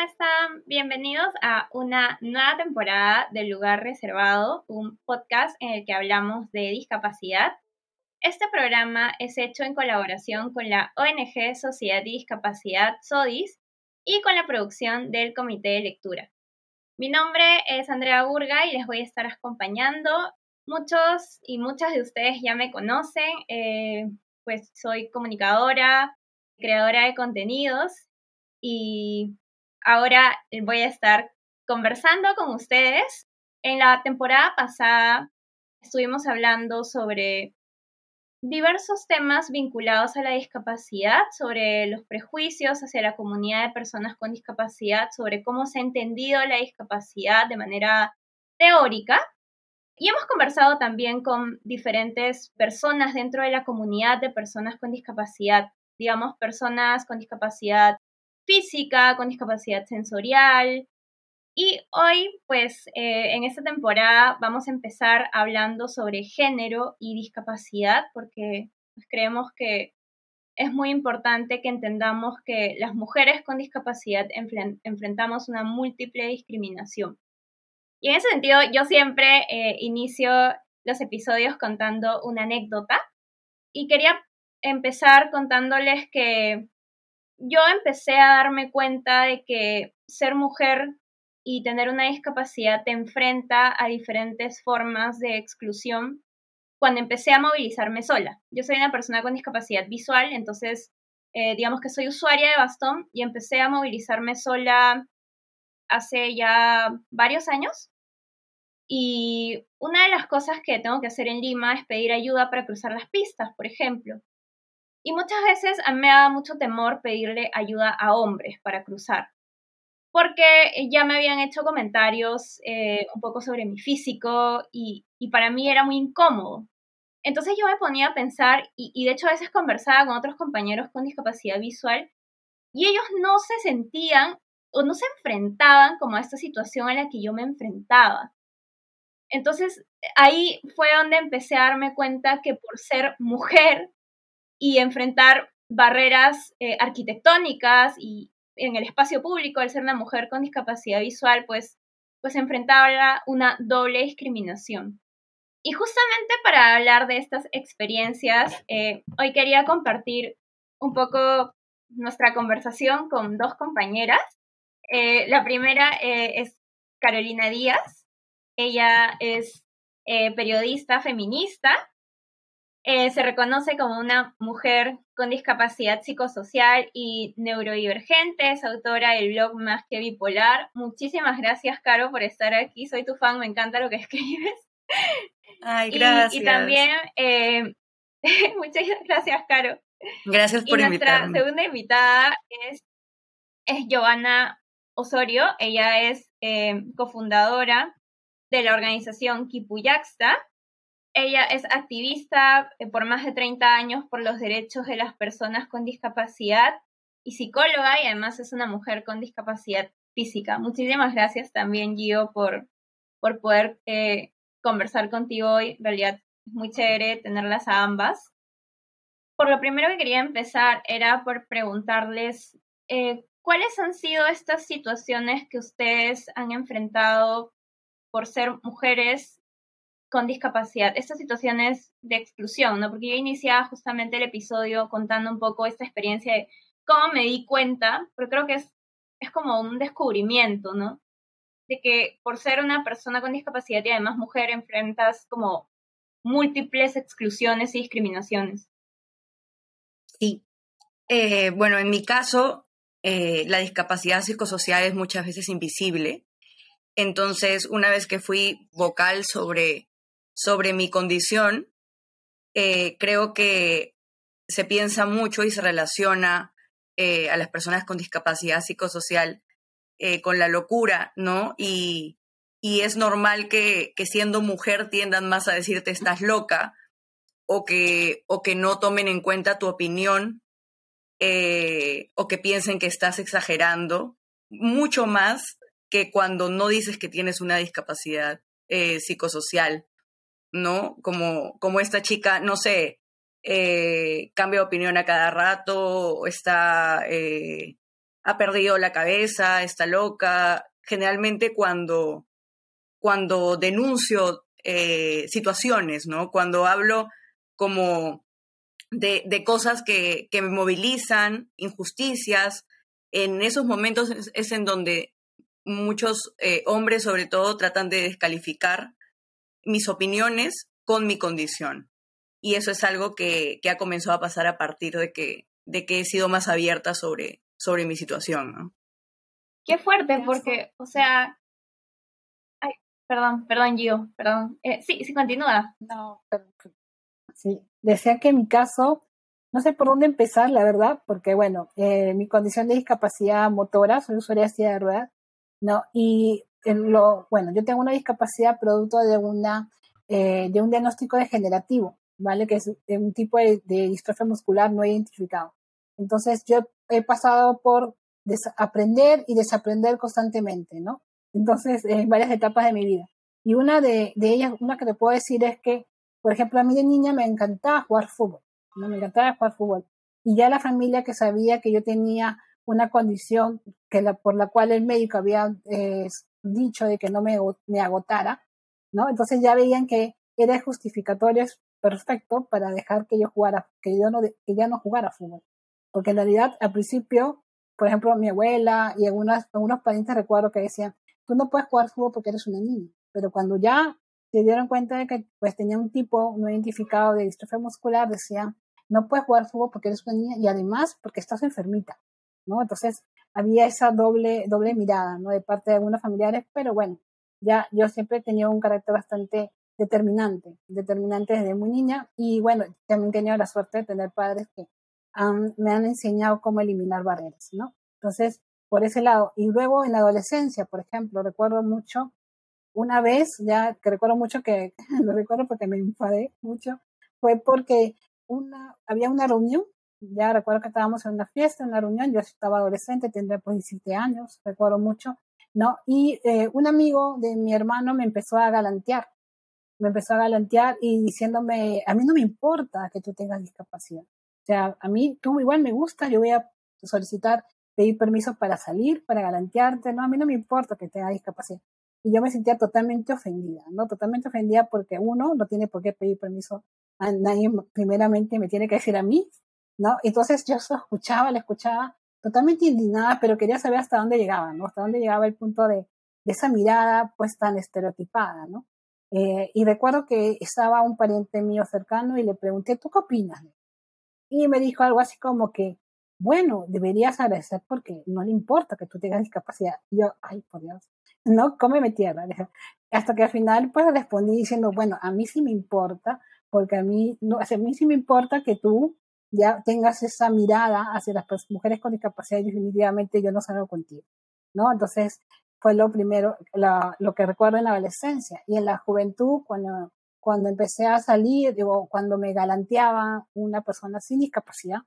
¿cómo están? Bienvenidos a una nueva temporada de Lugar Reservado, un podcast en el que hablamos de discapacidad. Este programa es hecho en colaboración con la ONG Sociedad y Discapacidad SODIS y con la producción del Comité de Lectura. Mi nombre es Andrea Burga y les voy a estar acompañando. Muchos y muchas de ustedes ya me conocen, eh, pues soy comunicadora, creadora de contenidos y ahora voy a estar conversando con ustedes. En la temporada pasada estuvimos hablando sobre diversos temas vinculados a la discapacidad, sobre los prejuicios hacia la comunidad de personas con discapacidad, sobre cómo se ha entendido la discapacidad de manera teórica. Y hemos conversado también con diferentes personas dentro de la comunidad de personas con discapacidad, digamos, personas con discapacidad física, con discapacidad sensorial. Y hoy, pues, eh, en esta temporada vamos a empezar hablando sobre género y discapacidad, porque pues, creemos que es muy importante que entendamos que las mujeres con discapacidad enfrentamos una múltiple discriminación. Y en ese sentido, yo siempre eh, inicio los episodios contando una anécdota y quería empezar contándoles que yo empecé a darme cuenta de que ser mujer y tener una discapacidad te enfrenta a diferentes formas de exclusión cuando empecé a movilizarme sola. Yo soy una persona con discapacidad visual, entonces eh, digamos que soy usuaria de bastón y empecé a movilizarme sola hace ya varios años. Y una de las cosas que tengo que hacer en Lima es pedir ayuda para cruzar las pistas, por ejemplo. Y muchas veces a mí me da mucho temor pedirle ayuda a hombres para cruzar, porque ya me habían hecho comentarios eh, un poco sobre mi físico y, para mí era muy incómodo. Entonces yo me ponía a pensar y, y de hecho a veces conversaba con otros compañeros con discapacidad visual y ellos no se sentían o no se enfrentaban como a esta situación a la que yo me enfrentaba. Entonces ahí fue donde empecé a darme cuenta que por ser mujer y enfrentar barreras eh, arquitectónicas y en el espacio público, al ser una mujer con discapacidad visual, pues, pues enfrentaba una doble discriminación. Y justamente para hablar de estas experiencias, eh, hoy quería compartir un poco nuestra conversación con dos compañeras. Eh, la primera es Carolina Díaz. Ella es periodista feminista eh, se reconoce como una mujer con discapacidad psicosocial y neurodivergente, es autora del blog Más que Bipolar. Muchísimas gracias, Caro, por estar aquí. Soy tu fan, me encanta lo que escribes. Ay, gracias. Y, también, eh, muchas gracias, Caro. Gracias por y invitarme. Nuestra segunda invitada es, es Giovanna Osorio. Ella es eh, cofundadora de la organización Kipuyaxta, ella es activista eh, por más de 30 años por los derechos de las personas con discapacidad y psicóloga y además es una mujer con discapacidad física. Muchísimas gracias también, Gio, por, por poder eh, conversar contigo hoy. En realidad es muy chévere tenerlas a ambas. Por lo primero que quería empezar era por preguntarles eh, cuáles han sido estas situaciones que ustedes han enfrentado por ser mujeres con discapacidad, estas situaciones de exclusión, ¿no? Porque yo iniciaba justamente el episodio contando un poco esta experiencia de cómo me di cuenta, porque creo que es, es como un descubrimiento, ¿no? De que por ser una persona con discapacidad y además mujer enfrentas como múltiples exclusiones y discriminaciones. Sí. Eh, bueno, en mi caso, eh, la discapacidad psicosocial es muchas veces invisible. Entonces, una vez que fui vocal sobre sobre mi condición, eh, creo que se piensa mucho y se relaciona eh, a las personas con discapacidad psicosocial eh, con la locura, ¿no? Y, es normal que, siendo mujer tiendan más a decirte estás loca o que, o que no tomen en cuenta tu opinión o que piensen que estás exagerando, mucho más que cuando no dices que tienes una discapacidad psicosocial. ¿No? Como, como esta chica, no sé, eh, cambia de opinión a cada rato, está, eh, ha perdido la cabeza, está loca. Generalmente cuando, cuando denuncio eh, situaciones, ¿no? Cuando hablo como de, de cosas que, que, me movilizan, injusticias, en esos momentos es, en donde muchos eh, hombres sobre todo tratan de descalificar mis opiniones con mi condición. Y eso es algo que, que ha comenzado a pasar a partir de que, de que he sido más abierta sobre, sobre mi situación. ¿no? Qué fuerte, porque, o sea, ay, perdón, perdón, Gio, perdón. Eh, sí, sí, continúa. No, sí, decía que en mi caso, no sé por dónde empezar, la verdad, porque, bueno, eh, mi condición de discapacidad motora, soy usuaria de silla de ruedas, ¿no? Y lo, bueno, yo tengo una discapacidad producto de una eh, de un diagnóstico degenerativo, ¿vale? Que es un tipo de, de distrofia muscular no identificado. Entonces, yo he pasado por aprender y desaprender constantemente, ¿no? Entonces, en varias etapas de mi vida. Y una de, ellas, una que te puedo decir es que, por ejemplo, a mí de niña me encantaba jugar fútbol, ¿no? Me encantaba jugar fútbol. Y ya la familia que sabía que yo tenía una condición que la, por la cual el médico había eh, dicho de que no me, agotara, ¿no? Entonces ya veían que era justificatorio perfecto para dejar que yo jugara, que yo no, que ya no jugara fútbol. Porque en realidad, al principio, por ejemplo, mi abuela y algunas, algunos parientes recuerdo que decían, tú no puedes jugar fútbol porque eres una niña. Pero cuando ya se dieron cuenta de que pues tenía un tipo no identificado de distrofia muscular, decían, no puedes jugar fútbol porque eres una niña y además porque estás enfermita, ¿no? Entonces había esa doble, doble mirada, ¿no? De parte de algunos familiares, pero bueno, ya yo siempre he tenido un carácter bastante determinante, determinante desde muy niña y bueno, también he tenido la suerte de tener padres que me han enseñado cómo eliminar barreras, ¿no? Entonces, por ese lado. Y luego en la adolescencia, por ejemplo, recuerdo mucho, una vez, ya que recuerdo mucho que, lo recuerdo porque me enfadé mucho, fue porque una, había una reunión, ya recuerdo que estábamos en una fiesta, en una reunión, yo estaba adolescente, tendría pues 17 años, recuerdo mucho, ¿no? Y eh, un amigo de mi hermano me empezó a galantear, me empezó a galantear y diciéndome, a mí no me importa que tú tengas discapacidad, o sea, a mí tú igual me gusta, yo voy a solicitar, pedir permiso para salir, para galantearte, no, a mí no me importa que tenga discapacidad. Y yo me sentía totalmente ofendida, ¿no? Totalmente ofendida porque uno no tiene por qué pedir permiso a nadie, primeramente me tiene que decir a mí, ¿no? Entonces yo lo escuchaba, le escuchaba totalmente indignada, pero quería saber hasta dónde llegaba, ¿no? Hasta dónde llegaba el punto de, de esa mirada pues tan estereotipada, ¿no? Eh, y recuerdo que estaba un pariente mío cercano y le pregunté, ¿tú qué opinas? Y me dijo algo así como que, bueno, deberías agradecer porque no le importa que tú tengas discapacidad. Y yo, ay, por Dios, no, cómeme tierra. Hasta que al final, pues respondí diciendo, bueno, a mí sí me importa, porque a mí, no, a mí sí me importa que tú ya tengas esa mirada hacia las mujeres con discapacidad definitivamente yo no salgo contigo, ¿no? Entonces, fue lo primero, lo que recuerdo en la adolescencia y en la juventud, cuando cuando empecé a salir, digo, cuando me galanteaba una persona sin discapacidad,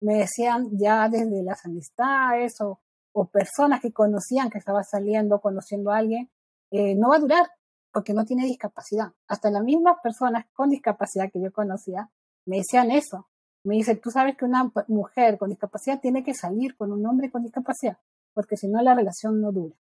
me decían ya desde las amistades o, o personas que conocían que estaba saliendo, conociendo a alguien, eh, no va a durar porque no tiene discapacidad. Hasta las mismas personas con discapacidad que yo conocía me decían eso. Me dice, tú sabes que una mujer con discapacidad tiene que salir con un hombre con discapacidad, porque si no la relación no dura.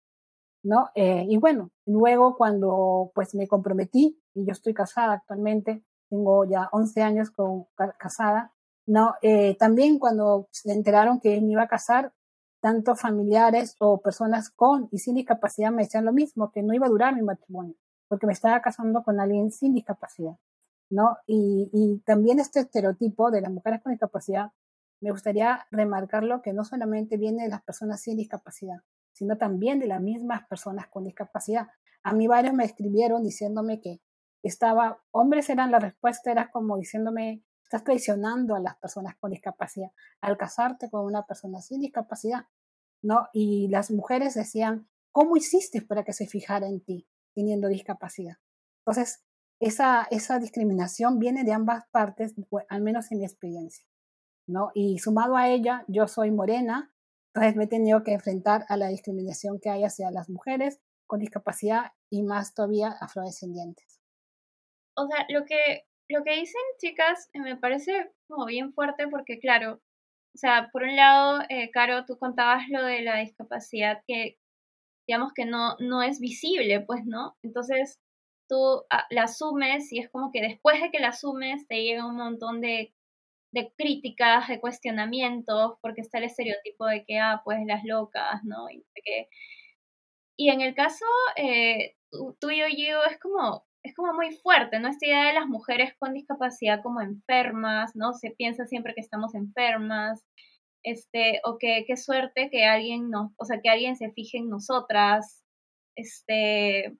¿no? Eh, y bueno, luego cuando pues me comprometí, y yo estoy casada actualmente, tengo ya 11 años con, casada, ¿no? Eh, también cuando se enteraron que me iba a casar, tanto familiares o personas con y sin discapacidad me decían lo mismo, que no iba a durar mi matrimonio, porque me estaba casando con alguien sin discapacidad, Y, y también este estereotipo de las mujeres con discapacidad, me gustaría remarcarlo que no solamente viene de las personas sin discapacidad, sino también de las mismas personas con discapacidad. A mí varios me escribieron diciéndome que estaba, hombres eran la respuesta, era como diciéndome, estás traicionando a las personas con discapacidad al casarte con una persona sin discapacidad, ¿no? Y las mujeres decían, ¿cómo hiciste para que se fijara en ti teniendo discapacidad? Entonces, esa, esa discriminación viene de ambas partes, al menos en mi experiencia, ¿no? Y sumado a ella, yo soy morena, entonces me he tenido que enfrentar a la discriminación que hay hacia las mujeres con discapacidad y más todavía afrodescendientes. O sea, lo que, lo que dicen chicas me parece como bien fuerte porque claro, o sea, por un lado, eh, Caro, tú contabas lo de la discapacidad que, digamos que no, no es visible, pues, ¿no? Entonces, tú ah, la asumes y es como que después de que la asumes te llega un montón de, de críticas, de cuestionamientos, porque está el estereotipo de que, ah, pues las locas, ¿no? Y, que... y en el caso eh, tuyo, yo es como, es como muy fuerte, ¿no? Esta idea de las mujeres con discapacidad como enfermas, ¿no? Se piensa siempre que estamos enfermas, este, o que qué suerte que alguien nos, o sea, que alguien se fije en nosotras, este,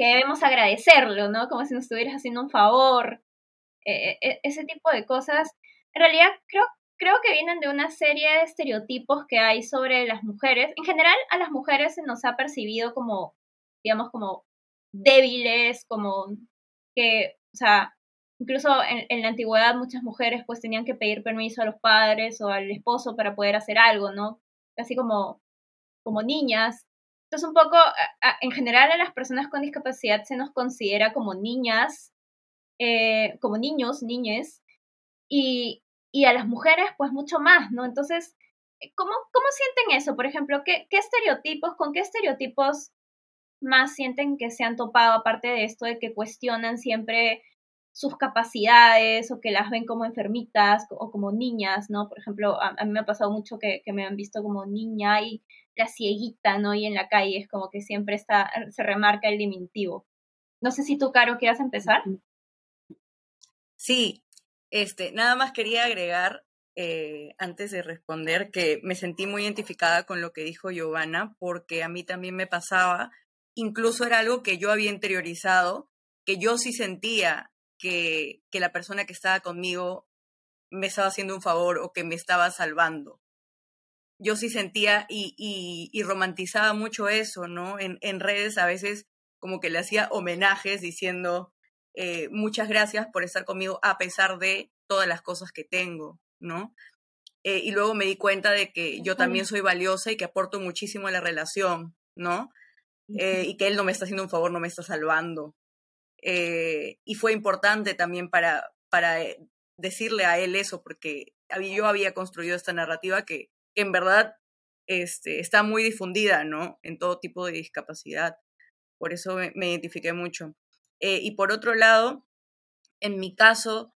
que debemos agradecerlo, ¿no? Como si nos estuvieras haciendo un favor, e, e, ese tipo de cosas. En realidad, creo, creo que vienen de una serie de estereotipos que hay sobre las mujeres. En general, a las mujeres se nos ha percibido como, digamos, como débiles, como que, o sea, incluso en, la antigüedad muchas mujeres pues tenían que pedir permiso a los padres o al esposo para poder hacer algo, ¿no? Casi como, como niñas. Entonces un poco, en general a las personas con discapacidad se nos considera como niñas, eh, como niños, niñes, y, y a las mujeres pues mucho más, ¿no? Entonces, ¿cómo, cómo sienten eso? Por ejemplo, ¿qué, ¿qué estereotipos, con qué estereotipos más sienten que se han topado, aparte de esto de que cuestionan siempre sus capacidades o que las ven como enfermitas o como niñas, ¿no? Por ejemplo, a, mí me ha pasado mucho que, me han visto como niña y la cieguita, ¿no? Y en la calle es como que siempre está, se remarca el diminutivo. No sé si tú, Caro, quieras empezar. Sí, este, nada más quería agregar eh, antes de responder que me sentí muy identificada con lo que dijo Giovanna, porque a mí también me pasaba incluso era algo que yo había interiorizado, que yo sí sentía que, que la persona que estaba conmigo me estaba haciendo un favor o que me estaba salvando. Yo sí sentía y, y, romantizaba mucho eso, ¿no? En, en, redes a veces como que le hacía homenajes diciendo eh, muchas gracias por estar conmigo a pesar de todas las cosas que tengo, ¿no? Eh, y luego me di cuenta de que yo también soy valiosa y que aporto muchísimo a la relación, ¿no? Eh, y que él no me está haciendo un favor, no me está salvando. Eh, y fue importante también para, para decirle a él eso, porque yo había construido esta narrativa que, en verdad este, está muy difundida, ¿no? En todo tipo de discapacidad. Por eso me, identifiqué mucho. y por otro lado, en mi caso,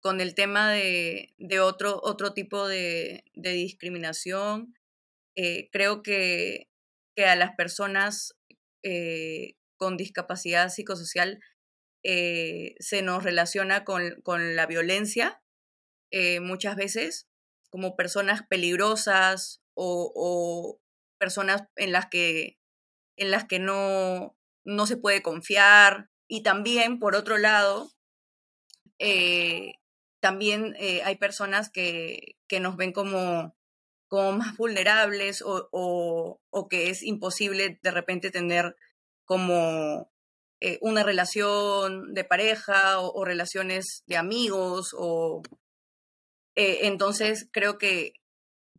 con el tema de, de otro, otro tipo de, discriminación, creo que que a las personas eh, con discapacidad psicosocial eh, se nos relaciona con, la violencia eh, muchas veces como personas peligrosas o, personas en las que, en las que no, no se puede confiar. Y también, por otro lado, también hay personas que, que nos ven como, como más vulnerables o, o, que es imposible de repente tener como eh, una relación de pareja o, relaciones de amigos o eh, entonces creo que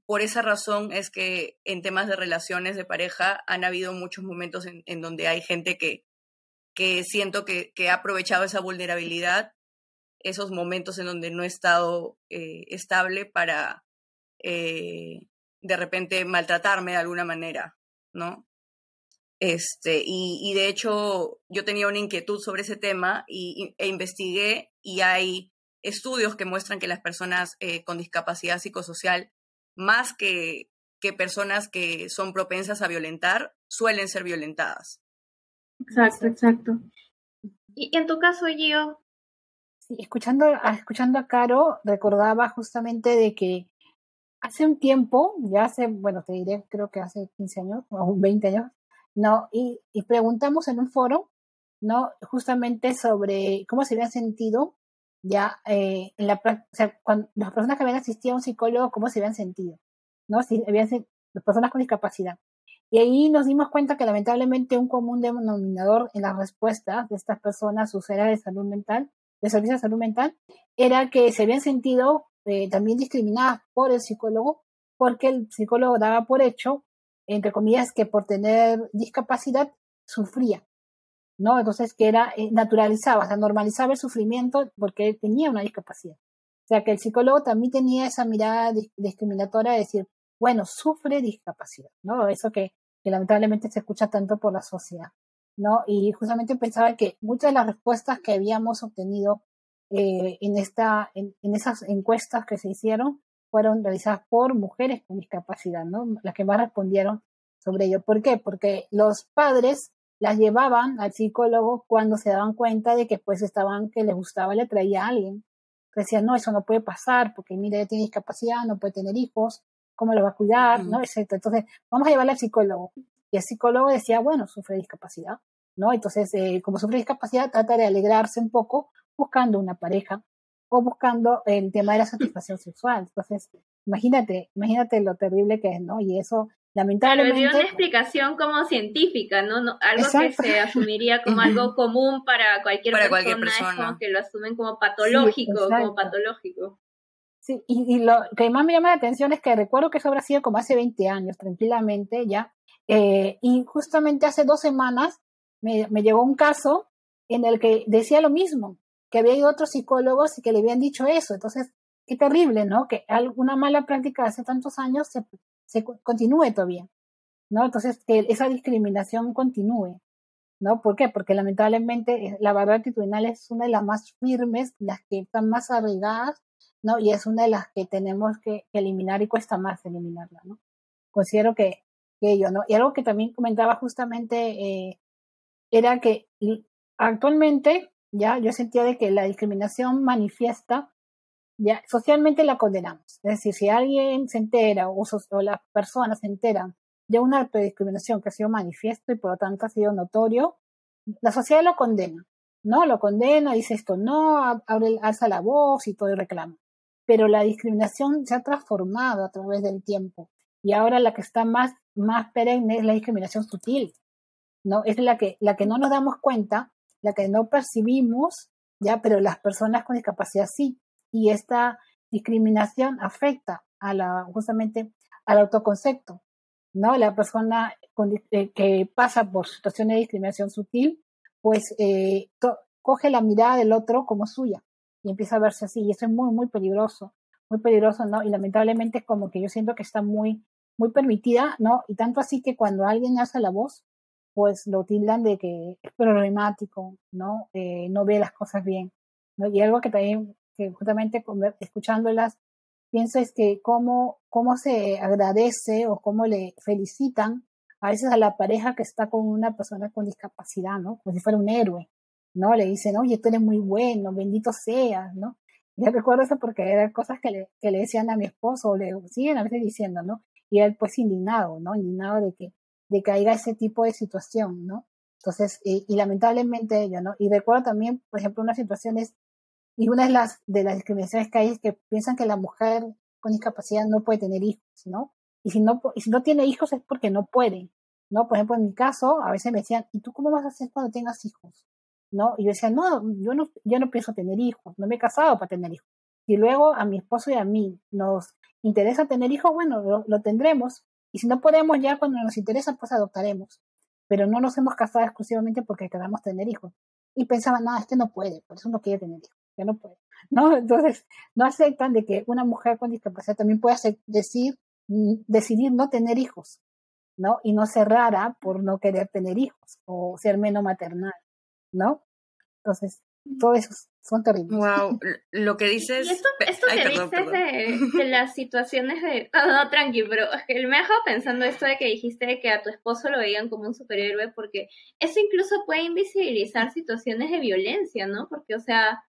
por esa razón es que en temas de relaciones de pareja han habido muchos momentos en, donde hay gente que, que siento que, ha aprovechado esa vulnerabilidad, esos momentos en donde no he estado eh, estable para, eh, de repente maltratarme de alguna manera, ¿no? Este, y, de hecho yo tenía una inquietud sobre ese tema y, e investigué y hay estudios que muestran que las personas eh, con discapacidad psicosocial, más que, que personas que son propensas a violentar, suelen ser violentadas. Exacto, exacto. Y en tu caso, Gio. Sí, escuchando, escuchando a Caro, recordaba justamente de que hace un tiempo, ya hace, bueno, te diré, creo que hace 15 años o 20 años, ¿no? Y, y preguntamos en un foro, ¿no? Justamente sobre cómo se habían sentido ya eh, en la o sea, cuando las personas que habían asistido a un psicólogo, cómo se habían sentido, ¿no? Si habían las personas con discapacidad. Y ahí nos dimos cuenta que lamentablemente un común denominador en las respuestas de estas personas, sus de salud mental, de servicio de salud mental, era que se habían sentido eh, también discriminadas por el psicólogo, porque el psicólogo daba por hecho, entre comillas, que por tener discapacidad sufría, ¿no? Entonces que era, eh, naturalizaba, o sea, normalizaba el sufrimiento porque tenía una discapacidad. sea, que el psicólogo también tenía esa mirada discriminatoria de decir, bueno, sufre discapacidad, ¿no? Eso que, lamentablemente se escucha tanto por la sociedad, ¿no? Y justamente pensaba que muchas de las respuestas que habíamos obtenido eh, en, esta, en, esas encuestas que se hicieron fueron realizadas por mujeres con discapacidad, ¿no? Las que más respondieron sobre ello. ¿Por qué? Porque los padres las llevaban al psicólogo cuando se daban cuenta de que pues estaban, que les gustaba, le traía a alguien. Decían, no, eso no puede pasar porque mira, ella tiene discapacidad, no puede tener hijos, ¿cómo lo va a cuidar? ¿no? Entonces, vamos a llevarle al psicólogo. Y el psicólogo decía, bueno, sufre discapacidad, ¿no? Entonces, eh, como sufre discapacidad, trata de alegrarse un poco buscando una pareja o buscando el tema de la satisfacción sexual. Entonces, imagínate, imagínate lo terrible que es, ¿no? Y eso lamentablemente... Pero dio una explicación como científica, ¿no? algo que se asumiría como algo común para cualquier persona, que lo asumen como patológico, como patológico. Sí, y, lo que más me llama la atención es que recuerdo que eso habrá sido como hace 20 años, tranquilamente ya, eh, y justamente hace dos semanas me, me llegó un caso en el que decía lo mismo, que había ido otros psicólogos y que le habían dicho eso. Entonces, qué terrible, ¿no? Que alguna mala práctica hace tantos años se, se continúe todavía, ¿no? Entonces, que esa discriminación continúe, ¿no? ¿Por qué? Porque lamentablemente eh, la barrera actitudinal es una de las más firmes, las que están más arraigadas, ¿no? Y es una de las que tenemos que eliminar y cuesta más eliminarla, ¿no? Considero que, que ello, ¿no? Y algo que también comentaba justamente eh, era que actualmente ya yo sentía de que la discriminación manifiesta, socialmente la condenamos. Es decir, si alguien se entera o, las personas se enteran de un acto de discriminación que ha sido manifiesto y por lo tanto ha sido notorio, la sociedad lo condena, ¿no? Lo condena, dice esto no, abre, alza la voz y todo el reclama. Pero la discriminación se ha transformado a través del tiempo y ahora la que está más, más perenne es la discriminación sutil, ¿no? Es la que, la que no nos damos cuenta la que no percibimos, ya, pero las personas con discapacidad sí. Y esta discriminación afecta a la, justamente al autoconcepto, ¿no? La persona eh, que pasa por situaciones de discriminación sutil, pues eh, coge la mirada del otro como suya y empieza a verse así. Y eso es muy, muy peligroso, muy peligroso, ¿no? Y lamentablemente es como que yo siento que está muy, muy permitida, ¿no? Y tanto así que cuando alguien hace la voz, pues lo tildan de que es problemático, ¿no? Eh, no ve las cosas bien. Y algo que también, que justamente escuchándolas, pienso es que cómo, cómo se agradece o cómo le felicitan a veces a la pareja que está con una persona con discapacidad, ¿no? Como si fuera un héroe, ¿no? Le dicen, oye, tú eres muy bueno, bendito seas, ¿no? Yo recuerdo eso porque eran cosas que le, que le decían a mi esposo, o le siguen a veces diciendo, ¿no? Y él pues indignado, ¿no? Indignado de que de que haya ese tipo de situación, ¿no? Entonces, y, lamentablemente ello, ¿no? Y recuerdo también, por ejemplo, unas situaciones, y una de las, de las discriminaciones que hay es que piensan que la mujer con discapacidad no puede tener hijos, ¿no? Y si no, y si no tiene hijos es porque no puede, ¿no? Por ejemplo, en mi caso, a veces me decían, ¿y tú cómo vas a hacer cuando tengas hijos? ¿No? Y yo decía, no, yo no, yo no pienso tener hijos, no me he casado para tener hijos. Y luego a mi esposo y a mí nos interesa tener hijos, bueno, lo tendremos, y si no podemos ya cuando nos interesa, pues adoptaremos. Pero no nos hemos casado exclusivamente porque queramos tener hijos. Y pensaban, no, este no puede, por eso no quiere tener hijos, que no puede. ¿No? Entonces, no aceptan de que una mujer con discapacidad también pueda decir, mm, decidir no tener hijos, ¿no? Y no ser rara por no querer tener hijos o ser menos maternal, ¿no? Entonces, todo eso son terribles. Wow, lo que dices. Y esto, esto que dices De, las situaciones de. No, no, tranqui, pero me ha dejado pensando esto de que dijiste que a tu esposo lo veían como un superhéroe, porque eso incluso puede invisibilizar situaciones de violencia, ¿no? Porque, o sea,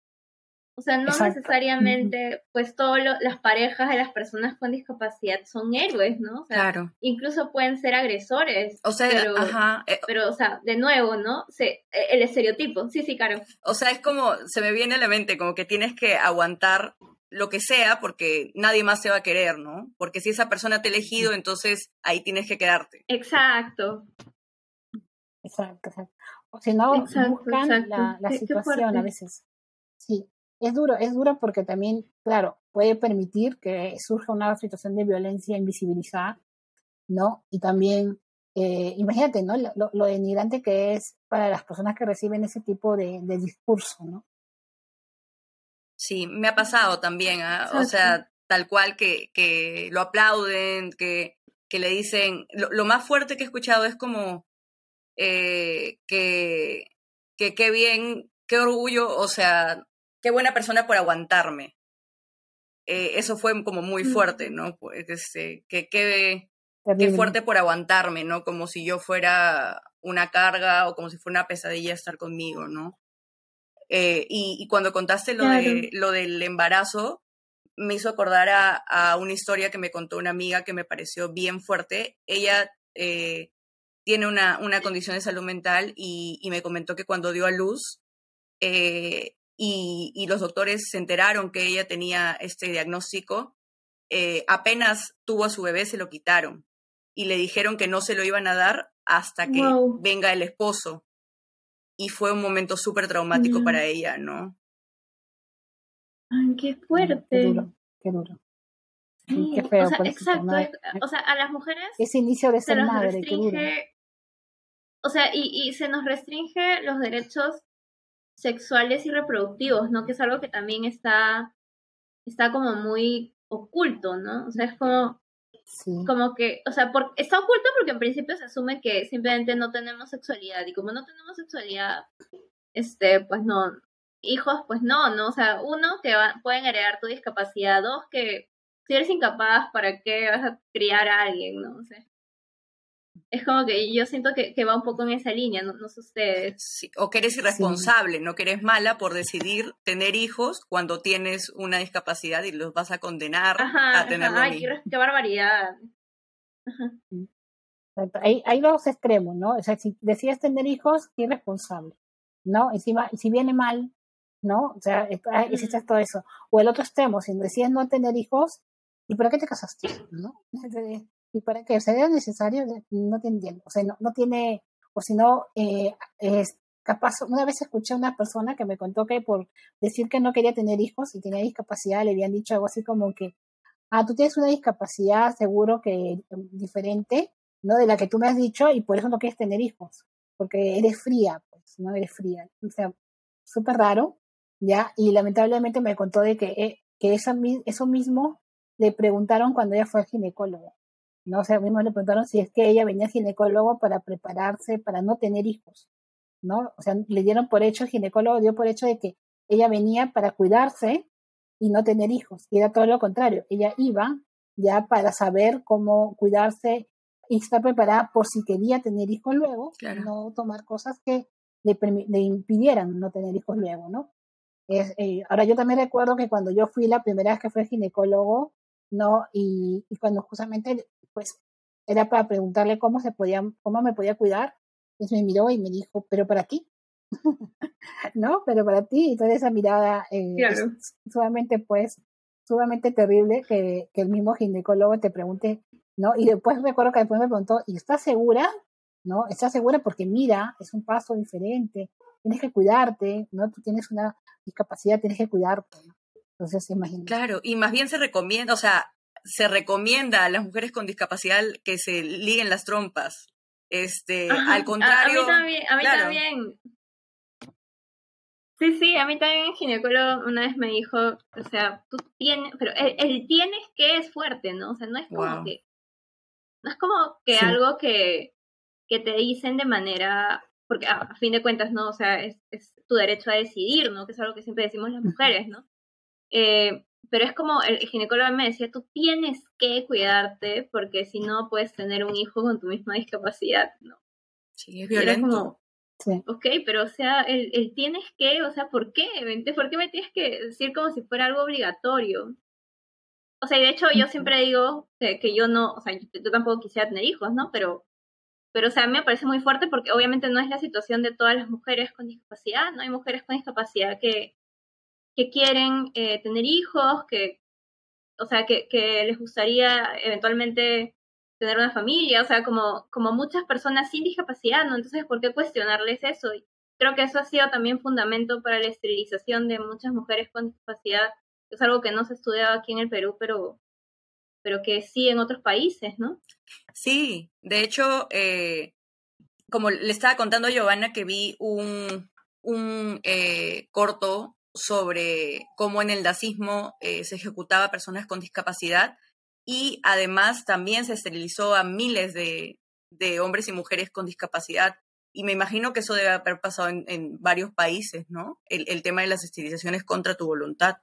o sea, no necesariamente, pues todas las parejas de las personas con discapacidad son héroes, ¿no? O sea, claro. Incluso pueden ser agresores. O sea, pero, ajá. Eh, pero, o sea, de nuevo, ¿no? Se, eh, el estereotipo, sí, sí, claro. O sea, es como, se me viene a la mente, como que tienes que aguantar lo que sea porque nadie más se va a querer, ¿no? Porque si esa persona te ha elegido, entonces ahí tienes que quedarte. Exacto. Exacto, exacto. O si no, buscan la, la situación a veces. Sí es duro, es duro porque también, claro, puede permitir que surja una situación de violencia invisibilizada, ¿no? Y también, eh, imagínate, ¿no? Lo, lo, denigrante que es para las personas que reciben ese tipo de, de discurso, ¿no? Sí, me ha pasado también, ¿ah? o sea, tal cual que, que lo aplauden, que, que le dicen, lo, más fuerte que he escuchado es como eh, que, que qué bien, qué orgullo, o sea, qué buena persona por aguantarme. Eh, eso fue como muy fuerte, ¿no? Pues, este, que qué fuerte por aguantarme, ¿no? Como si yo fuera una carga o como si fuera una pesadilla estar conmigo, ¿no? Eh, y, cuando contaste lo, de, lo del embarazo, me hizo acordar a, una historia que me contó una amiga que me pareció bien fuerte. Ella eh, tiene una, una, condición de salud mental y, me comentó que cuando dio a luz eh, y, los doctores se enteraron que ella tenía este diagnóstico, eh, apenas tuvo a su bebé se lo quitaron y le dijeron que no se lo iban a dar hasta que venga el esposo. Y fue un momento súper traumático para ella, ¿no? Ay, qué fuerte. Qué duro, qué duro. qué feo. O sea, exacto. o sea, a las mujeres. Ese inicio de ser madre, qué duro. O sea, y, y se nos restringe los derechos sexuales y reproductivos, ¿no? Que es algo que también está, está como muy oculto, ¿no? O sea, es como, como que, o sea, por, está oculto porque en principio se asume que simplemente no tenemos sexualidad y como no tenemos sexualidad, este, pues no, hijos, pues no, ¿no? O sea, uno, que pueden heredar tu discapacidad, dos, que si eres incapaz, ¿para qué vas a criar a alguien, no? O sea, es como que yo siento que, va un poco en esa línea, no, no sé ustedes. o que eres irresponsable, no que eres mala por decidir tener hijos cuando tienes una discapacidad y los vas a condenar a tener Ay, qué, barbaridad. Hay, hay dos extremos, ¿no? O sea, si decides tener hijos, qué irresponsable, ¿no? Encima, si viene mal, ¿no? O sea, existe todo eso. O el otro extremo, si decides no tener hijos, ¿y para qué te casaste? ¿No? ¿Y para qué? O sea, necesario, no entiendo. O sea, no, no tiene, o si no, eh, es capaz, una vez escuché a una persona que me contó que por decir que no quería tener hijos y tenía discapacidad, le habían dicho algo así como que, ah, tú tienes una discapacidad seguro que diferente, ¿no? De la que tú me has dicho y por eso no quieres tener hijos, porque eres fría, pues, ¿no? Eres fría. O sea, súper raro, ¿ya? Y lamentablemente me contó de que, eh, que eso, eso mismo le preguntaron cuando ella fue al ginecólogo. ¿No? O sea, mismo le preguntaron si es que ella venía ginecólogo para prepararse, para no tener hijos, ¿no? O sea, le dieron por hecho, el ginecólogo dio por hecho de que ella venía para cuidarse y no tener hijos. Y era todo lo contrario. Ella iba ya para saber cómo cuidarse y estar preparada por si quería tener hijos luego, no tomar cosas que le, le, impidieran no tener hijos luego, ¿no? Eh, ahora yo también recuerdo que cuando yo fui la primera vez que fui al ginecólogo, ¿no? Y, y, cuando justamente, pues, era para preguntarle cómo se podía, cómo me podía cuidar, pues me miró y me dijo, pero para ti, ¿no? Pero para ti, y toda esa mirada eh, sumamente, pues, sumamente terrible que, que el mismo ginecólogo te pregunte, ¿no? Y después recuerdo que después me preguntó, ¿y estás segura? ¿No? ¿Estás segura? Porque mira, es un paso diferente, tienes que cuidarte, ¿no? Tú tienes una discapacidad, tienes que cuidarte, Entonces, imagínate. Claro, y más bien se recomienda, o sea, se recomienda a las mujeres con discapacidad que se liguen las trompas. Este, al contrario. A, mí también, a mí también. Sí, sí, a mí también el ginecólogo una vez me dijo, o sea, tú tienes, pero el, tienes que es fuerte, ¿no? O sea, no es como que, no es como que algo que, que te dicen de manera, porque a, fin de cuentas, ¿no? O sea, es, es, tu derecho a decidir, ¿no? Que es algo que siempre decimos las mujeres, ¿no? Eh, pero es como el ginecólogo me decía, tú tienes que cuidarte porque si no puedes tener un hijo con tu misma discapacidad, ¿no? Sí, es violento. Ok, pero o sea, el, el, tienes que, o sea, ¿por qué? ¿Por qué me tienes que decir como si fuera algo obligatorio? O sea, y de hecho yo siempre digo que, que yo no, o sea, yo, tampoco quisiera tener hijos, ¿no? Pero, pero, o sea, a mí me parece muy fuerte porque obviamente no es la situación de todas las mujeres con discapacidad, ¿no? Hay mujeres con discapacidad que, que quieren eh, tener hijos, que, o sea, que, les gustaría eventualmente tener una familia, o sea, como, como muchas personas sin discapacidad, ¿no? Entonces, ¿por qué cuestionarles eso? Y creo que eso ha sido también fundamento para la esterilización de muchas mujeres con discapacidad. Es algo que no se estudiaba aquí en el Perú, pero, pero que sí en otros países, ¿no? Sí, de hecho, eh, como le estaba contando a Giovanna que vi un, un eh, corto sobre cómo en el nazismo eh, se ejecutaba a personas con discapacidad y además también se esterilizó a miles de, hombres y mujeres con discapacidad. Y me imagino que eso debe haber pasado en, varios países, ¿no? El, tema de las esterilizaciones contra tu voluntad.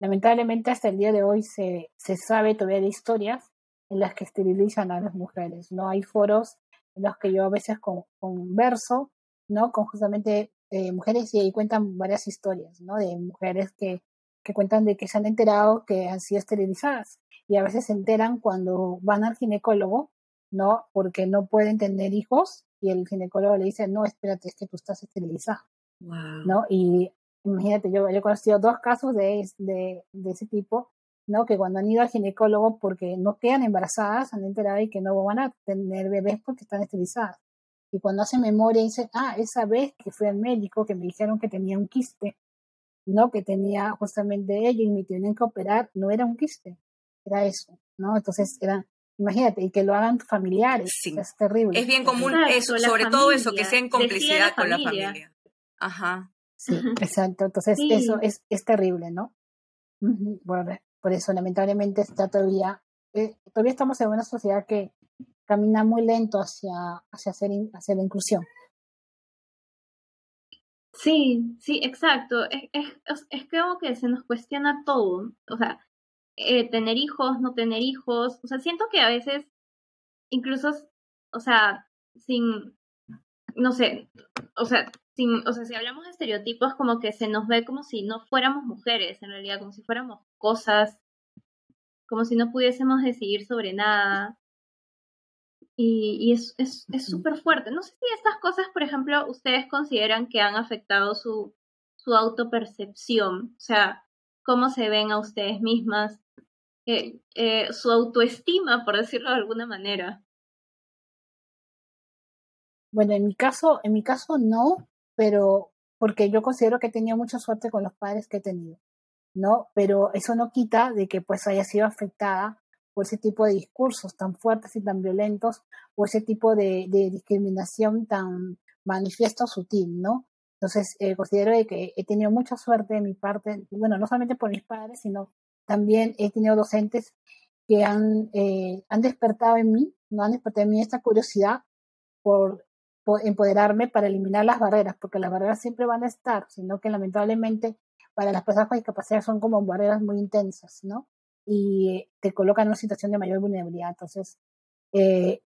Lamentablemente hasta el día de hoy se, se sabe todavía de historias en las que esterilizan a las mujeres, ¿no? Hay foros en los que yo a veces converso, ¿no? Con justamente eh, mujeres y ahí cuentan varias historias, ¿no? De mujeres que que cuentan de que se han enterado que han sido esterilizadas y a veces se enteran cuando van al ginecólogo, ¿no? Porque no pueden tener hijos y el ginecólogo le dice, no, espérate, es que tú estás esterilizada, ¿no? Y imagínate, yo, he conocido dos casos de, de, de, ese tipo, ¿no? Que cuando han ido al ginecólogo porque no quedan embarazadas, han enterado y que no van a tener bebés porque están esterilizadas. Y cuando hacen memoria dicen, ah, esa vez que fui al médico que me dijeron que tenía un quiste ¿no? Que tenía justamente ello y me tienen que operar, no era un quiste, era eso, ¿no? Entonces era, imagínate, y que lo hagan familiares, es terrible. Es bien común eso, sobre todo eso, que sea en complicidad con la familia. Ajá. Sí, exacto, entonces eso es, es terrible, ¿no? por eso lamentablemente está todavía, eh, todavía estamos en una sociedad que camina muy lento hacia, hacia, hacer, hacia la inclusión. Sí, sí, exacto. Es, es, es como que se nos cuestiona todo. O sea, eh, tener hijos, no tener hijos. O sea, siento que a veces, incluso, o sea, sin, no sé, o sea, sin, o sea, si hablamos de estereotipos, como que se nos ve como si no fuéramos mujeres, en realidad, como si fuéramos cosas, como si no pudiésemos decidir sobre nada. Y, es súper es, fuerte. No sé si estas cosas, por ejemplo, ustedes consideran que han afectado su, su autopercepción, o sea, cómo se ven a ustedes mismas, eh, eh, su autoestima, por decirlo de alguna manera. Bueno, en mi caso, en mi caso no, pero porque yo considero que he tenido mucha suerte con los padres que he tenido, ¿no? Pero eso no quita de que pues haya sido afectada ese tipo de discursos tan fuertes y tan violentos, o ese tipo de, discriminación tan manifiesto sutil, ¿no? Entonces, eh, considero que he tenido mucha suerte de mi parte, bueno, no solamente por mis padres, sino también he tenido docentes que han, eh, han despertado en mí, no han despertado en mí esta curiosidad por, por, empoderarme para eliminar las barreras, porque las barreras siempre van a estar, sino que lamentablemente para las personas con discapacidad son como barreras muy intensas, ¿no? Y te coloca en una situación de mayor vulnerabilidad. Entonces, eh,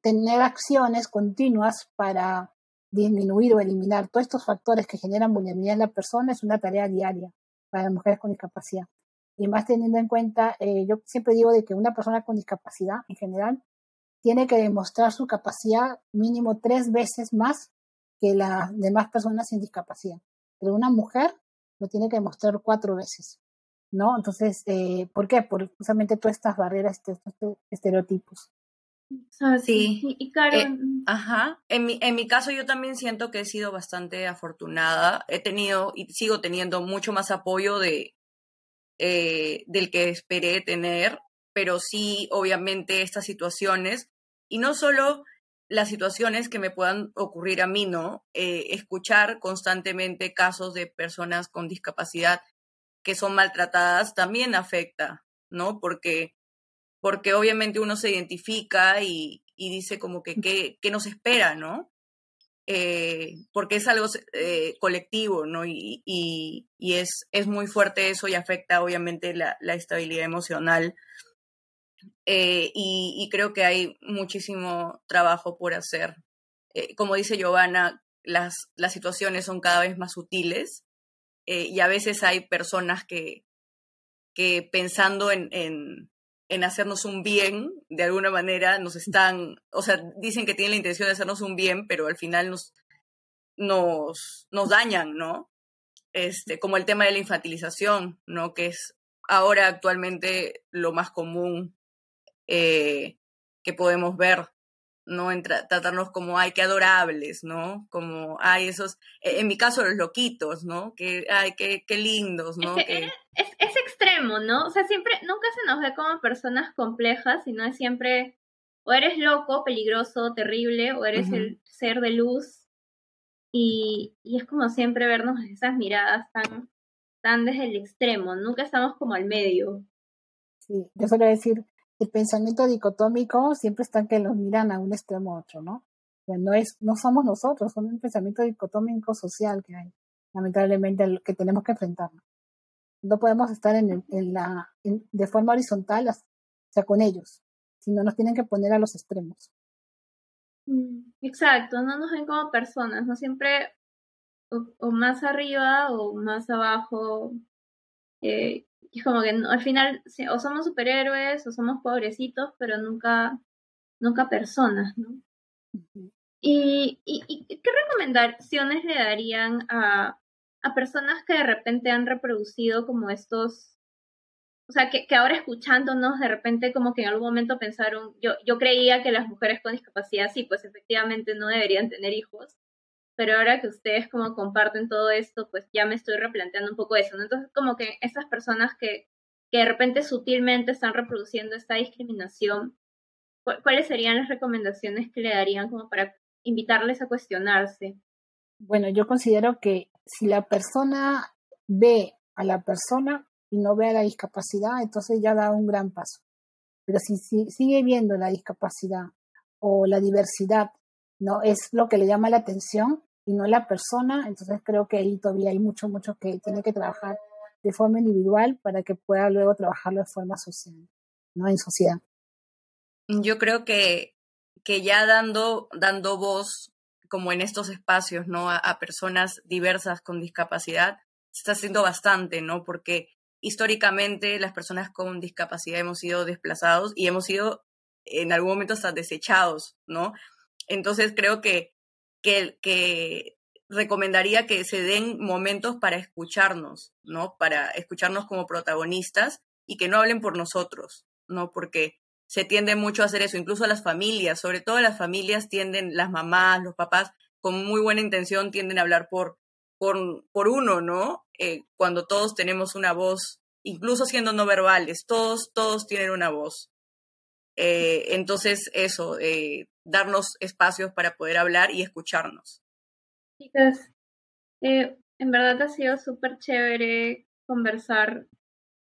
tener acciones continuas para disminuir o eliminar todos estos factores que generan vulnerabilidad en la persona es una tarea diaria para las mujeres con discapacidad. Y más teniendo en cuenta, eh, yo siempre digo de que una persona con discapacidad en general tiene que demostrar su capacidad mínimo tres veces más que las demás personas sin discapacidad. Pero una mujer lo tiene que demostrar cuatro veces. ¿No? Entonces, eh, ¿por qué? Por justamente todas estas barreras, estos, estereotipos. Sí, y eh, mm. ajá. En mi, en mi caso yo también siento que he sido bastante afortunada. He tenido y sigo teniendo mucho más apoyo de, eh, del que esperé tener, pero sí, obviamente, estas situaciones, y no solo las situaciones que me puedan ocurrir a mí, ¿no? escuchar constantemente casos de personas con discapacidad que son maltratadas también afecta, ¿no? Porque, porque obviamente uno se identifica y, dice como que qué nos espera, ¿no? Eh, porque es algo eh, colectivo, ¿no? Y, y, es, es, muy fuerte eso y afecta obviamente la, estabilidad emocional. Eh, y, creo que hay muchísimo trabajo por hacer. como dice Giovanna, las, las situaciones son cada vez más sutiles eh, y a veces hay personas que, que pensando en, en, hacernos un bien, de alguna manera nos están, o sea, dicen que tienen la intención de hacernos un bien, pero al final nos, nos, nos dañan, ¿no? Este, como el tema de la infantilización, ¿no? Que es ahora actualmente lo más común eh, que podemos ver. ¿No? En tratarnos como, ay, qué adorables, ¿no? Como, ay, esos, e-, en mi caso los loquitos, ¿no? Que, ay, qué, qué lindos, ¿no? Es, es, extremo, ¿no? O sea, siempre, nunca se nos ve como personas complejas, sino es siempre, o eres loco, peligroso, terrible, o eres el ser de luz, y, y es como siempre vernos esas miradas tan, tan desde el extremo, nunca estamos como al medio. Sí, yo suelo decir, el pensamiento dicotómico siempre está que los miran a un extremo u otro, ¿no? no es, no somos nosotros, son un pensamiento dicotómico social que hay, lamentablemente, el que tenemos que enfrentarnos. No podemos estar en, en la, de forma horizontal, o sea, con ellos, sino nos tienen que poner a los extremos. Mm, exacto, no nos ven como personas, no siempre o, más arriba o más abajo. Eh, es como que al final o somos superhéroes o somos pobrecitos, pero nunca, nunca personas, ¿no? ¿Y, y, qué recomendaciones le darían a, a personas que de repente han reproducido como estos, o sea, que, que, ahora escuchándonos de repente como que en algún momento pensaron, yo, yo creía que las mujeres con discapacidad sí, pues efectivamente no deberían tener hijos, pero ahora que ustedes como comparten todo esto, pues ya me estoy replanteando un poco eso, ¿no? Entonces como que esas personas que, que de repente sutilmente están reproduciendo esta discriminación, ¿cuáles serían las recomendaciones que le darían como para invitarles a cuestionarse? Bueno, yo considero que si la persona ve a la persona y no ve a la discapacidad, entonces ya da un gran paso. Pero si, sigue viendo la discapacidad o la diversidad, no es lo que le llama la atención y no la persona, entonces creo que ahí todavía hay mucho, mucho que tiene que trabajar de forma individual para que pueda luego trabajarlo de forma social, ¿no? En sociedad. Yo creo que que ya dando, dando voz, como en estos espacios, ¿no? A, personas diversas con discapacidad, se está haciendo bastante, ¿no? Porque históricamente las personas con discapacidad hemos sido desplazados y hemos sido en algún momento hasta desechados, ¿no? Entonces creo que, que, recomendaría que se den momentos para escucharnos, ¿no? Para escucharnos como protagonistas y que no hablen por nosotros, ¿no? Porque se tiende mucho a hacer eso, incluso las familias, sobre todo las familias tienden, las mamás, los papás, con muy buena intención tienden a hablar por, por, por uno, ¿no? Eh, cuando todos tenemos una voz, incluso siendo no verbales, todos, todos tienen una voz. Eh, entonces, eso, eh, darnos espacios para poder hablar y escucharnos. Chicas, en verdad ha sido súper chévere conversar.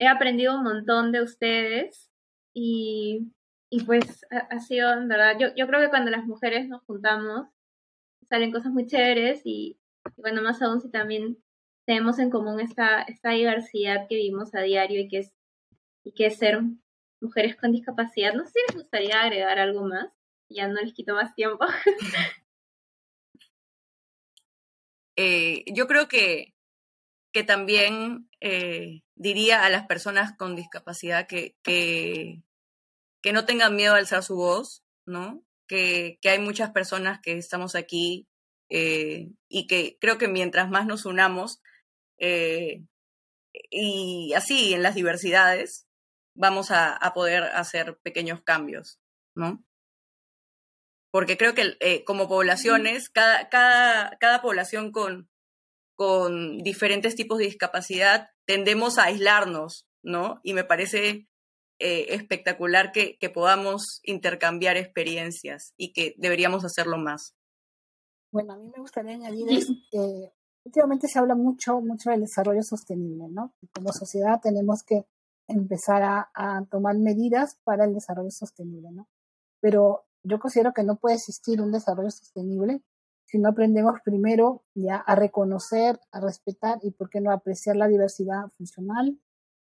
He aprendido un montón de ustedes y y pues ha, sido, en verdad, yo, yo creo que cuando las mujeres nos juntamos, salen cosas muy chéveres y, bueno, más aún si también tenemos en común esta, esta diversidad que vivimos a diario y que es, y que es ser mujeres con discapacidad. No sé si les gustaría agregar algo más, ya no les quito más tiempo. eh, yo creo que, que también eh, diría a las personas con discapacidad que, que no tengan miedo a alzar su voz, ¿no? Que, que hay muchas personas que estamos aquí eh, y que creo que mientras más nos unamos eh, y así en las diversidades, vamos a, a, poder hacer pequeños cambios, ¿no? Porque creo que eh, como poblaciones, cada, cada, cada población con, con diferentes tipos de discapacidad tendemos a aislarnos, ¿no? Y me parece eh, espectacular que, que, podamos intercambiar experiencias y que deberíamos hacerlo más. Bueno, a mí me gustaría añadir que últimamente se habla mucho, mucho del desarrollo sostenible, ¿no? Como sociedad tenemos que empezar a, a tomar medidas para el desarrollo sostenible, ¿no? Pero yo considero que no puede existir un desarrollo sostenible si no aprendemos primero ya a reconocer, a respetar y, por qué no, apreciar la diversidad funcional,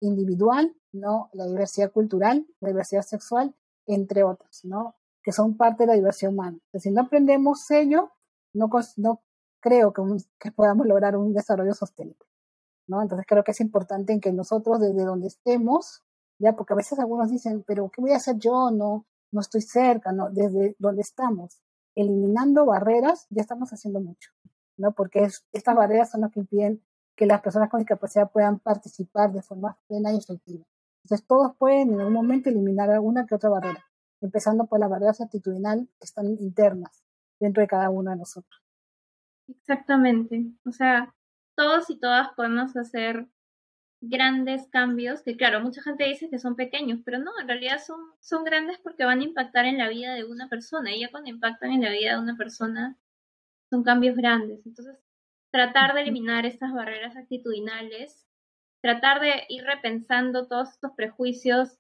individual, ¿no? La diversidad cultural, la diversidad sexual, entre otras, ¿no? Que son parte de la diversidad humana. si no aprendemos ello, no, no creo que, que podamos lograr un desarrollo sostenible, ¿no? Entonces creo que es importante en que nosotros desde donde estemos, ya, porque a veces algunos dicen, pero ¿qué voy a hacer yo? No, no estoy cerca, ¿no? Desde donde estamos, eliminando barreras, ya estamos haciendo mucho, ¿no? Porque estas barreras son las que impiden que las personas con discapacidad puedan participar de forma plena y efectiva. Entonces, todos pueden en algún momento eliminar alguna que otra barrera, empezando por las barreras actitudinales que están internas dentro de cada uno de nosotros. Exactamente. O sea, todos y todas podemos hacer grandes cambios que claro, mucha gente dice que son pequeños, pero no, en realidad son, son grandes porque van a impactar en la vida de una persona y ya cuando impactan en la vida de una persona son cambios grandes. Entonces, tratar de eliminar estas barreras actitudinales, tratar de ir repensando todos estos prejuicios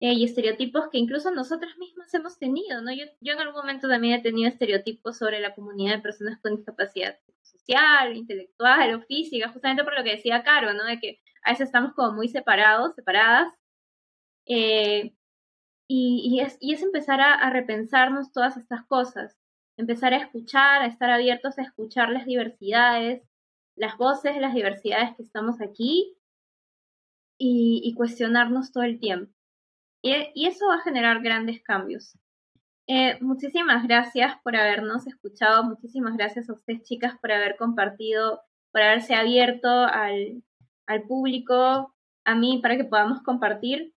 eh, y estereotipos que incluso nosotras mismas hemos tenido, ¿no? Yo, yo en algún momento también he tenido estereotipos sobre la comunidad de personas con discapacidad social, intelectual o física, justamente por lo que decía Caro, ¿no? De que a veces estamos como muy separados, separadas. Eh, y, y, es, empezar a, repensarnos todas estas cosas, empezar a escuchar, a estar abiertos a escuchar las diversidades, las voces, las diversidades que estamos aquí y, cuestionarnos todo el tiempo. Y, eso va a generar grandes cambios. Eh, muchísimas gracias por habernos escuchado, muchísimas gracias a ustedes chicas por haber compartido, por haberse abierto al, al público, a mí, para que podamos compartir.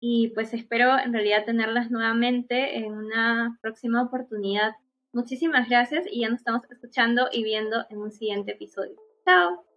Y pues espero en realidad tenerlas nuevamente en una próxima oportunidad. Muchísimas gracias y ya nos estamos escuchando y viendo en un siguiente episodio. Chao.